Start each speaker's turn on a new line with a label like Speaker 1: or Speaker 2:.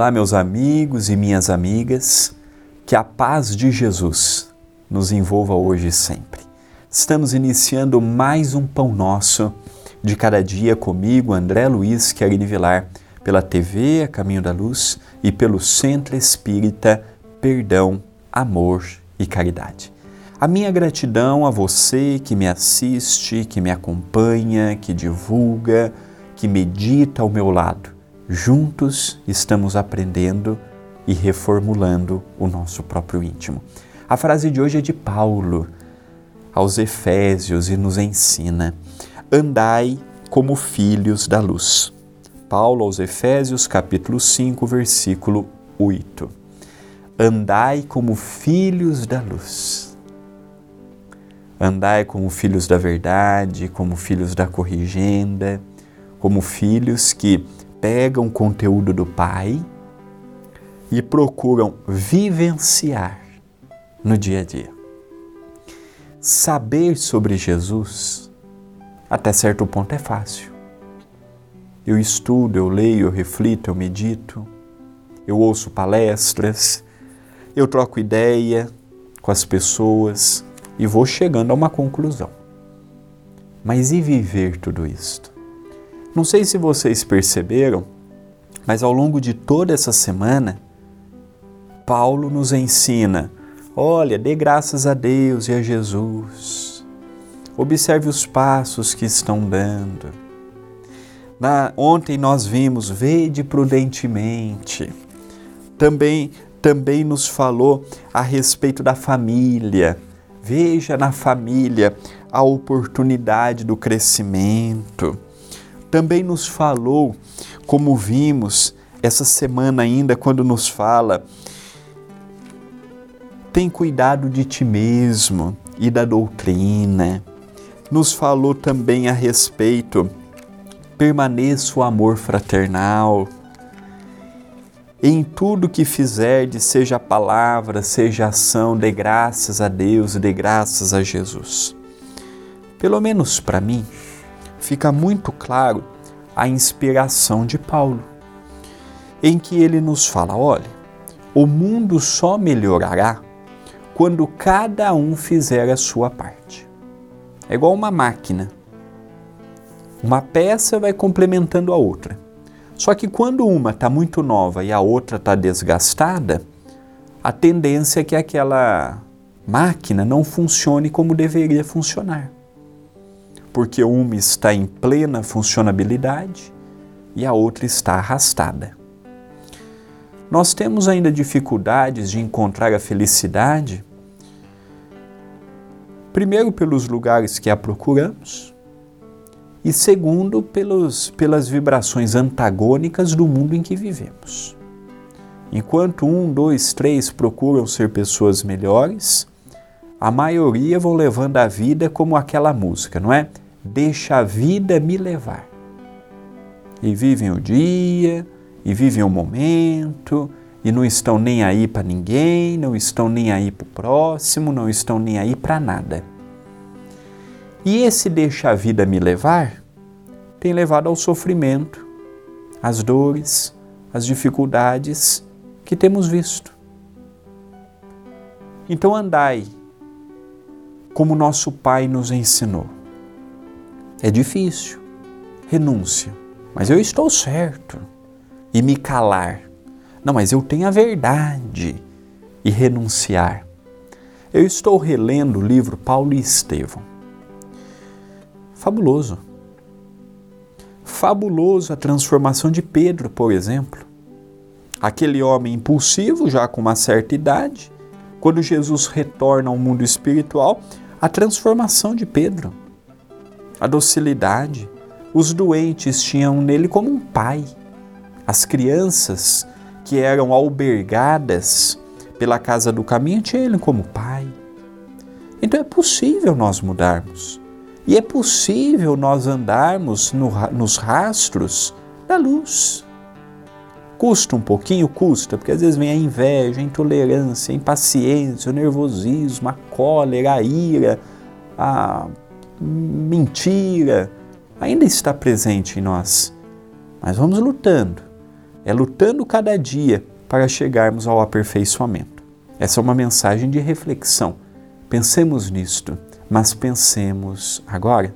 Speaker 1: Olá, meus amigos e minhas amigas, que a paz de Jesus nos envolva hoje e sempre. Estamos iniciando mais um Pão Nosso de cada dia comigo, André Luiz Querini Vilar, pela TV A Caminho da Luz e pelo Centro Espírita Perdão, Amor e Caridade. A minha gratidão a você que me assiste, que me acompanha, que divulga, que medita ao meu lado Juntos estamos aprendendo e reformulando o nosso próprio íntimo. A frase de hoje é de Paulo aos Efésios e nos ensina: Andai como filhos da luz. Paulo aos Efésios, capítulo 5, versículo 8. Andai como filhos da luz. Andai como filhos da verdade, como filhos da corrigenda, como filhos que pegam o conteúdo do Pai e procuram vivenciar no dia a dia. Saber sobre Jesus, até certo ponto, é fácil. Eu estudo, eu leio, eu reflito, eu medito, eu ouço palestras, eu troco ideia com as pessoas e vou chegando a uma conclusão. Mas e viver tudo isto? Não sei se vocês perceberam, mas ao longo de toda essa semana, Paulo nos ensina: olha, dê graças a Deus e a Jesus. Observe os passos que estão dando. Na, ontem nós vimos, vede prudentemente. Também, também nos falou a respeito da família. Veja na família a oportunidade do crescimento também nos falou, como vimos essa semana ainda, quando nos fala, tem cuidado de ti mesmo e da doutrina. Nos falou também a respeito, permaneça o amor fraternal. Em tudo que fizerdes, seja palavra, seja ação, dê graças a Deus, dê graças a Jesus. Pelo menos para mim, fica muito claro a inspiração de Paulo, em que ele nos fala: olha, o mundo só melhorará quando cada um fizer a sua parte. É igual uma máquina. Uma peça vai complementando a outra. Só que quando uma está muito nova e a outra está desgastada, a tendência é que aquela máquina não funcione como deveria funcionar porque uma está em plena funcionabilidade e a outra está arrastada. Nós temos ainda dificuldades de encontrar a felicidade, primeiro pelos lugares que a procuramos, e segundo pelos, pelas vibrações antagônicas do mundo em que vivemos. Enquanto um, dois, três procuram ser pessoas melhores, a maioria vão levando a vida como aquela música, não é? Deixa a vida me levar. E vivem o dia, e vivem o momento, e não estão nem aí para ninguém, não estão nem aí para o próximo, não estão nem aí para nada. E esse deixa a vida me levar tem levado ao sofrimento, às dores, às dificuldades que temos visto. Então andai como nosso Pai nos ensinou. É difícil, renúncia, mas eu estou certo. E me calar. Não, mas eu tenho a verdade. E renunciar. Eu estou relendo o livro Paulo e Estevão. Fabuloso. Fabuloso a transformação de Pedro, por exemplo. Aquele homem impulsivo, já com uma certa idade, quando Jesus retorna ao mundo espiritual, a transformação de Pedro, a docilidade. Os doentes tinham nele como um pai. As crianças que eram albergadas pela casa do caminho tinham ele como pai. Então é possível nós mudarmos. E é possível nós andarmos no, nos rastros da luz. Custa um pouquinho? Custa, porque às vezes vem a inveja, a intolerância, a impaciência, o nervosismo, a cólera, a ira, a mentira. Ainda está presente em nós. Mas vamos lutando. é lutando cada dia para chegarmos ao aperfeiçoamento. Essa é uma mensagem de reflexão. Pensemos nisto, mas pensemos agora.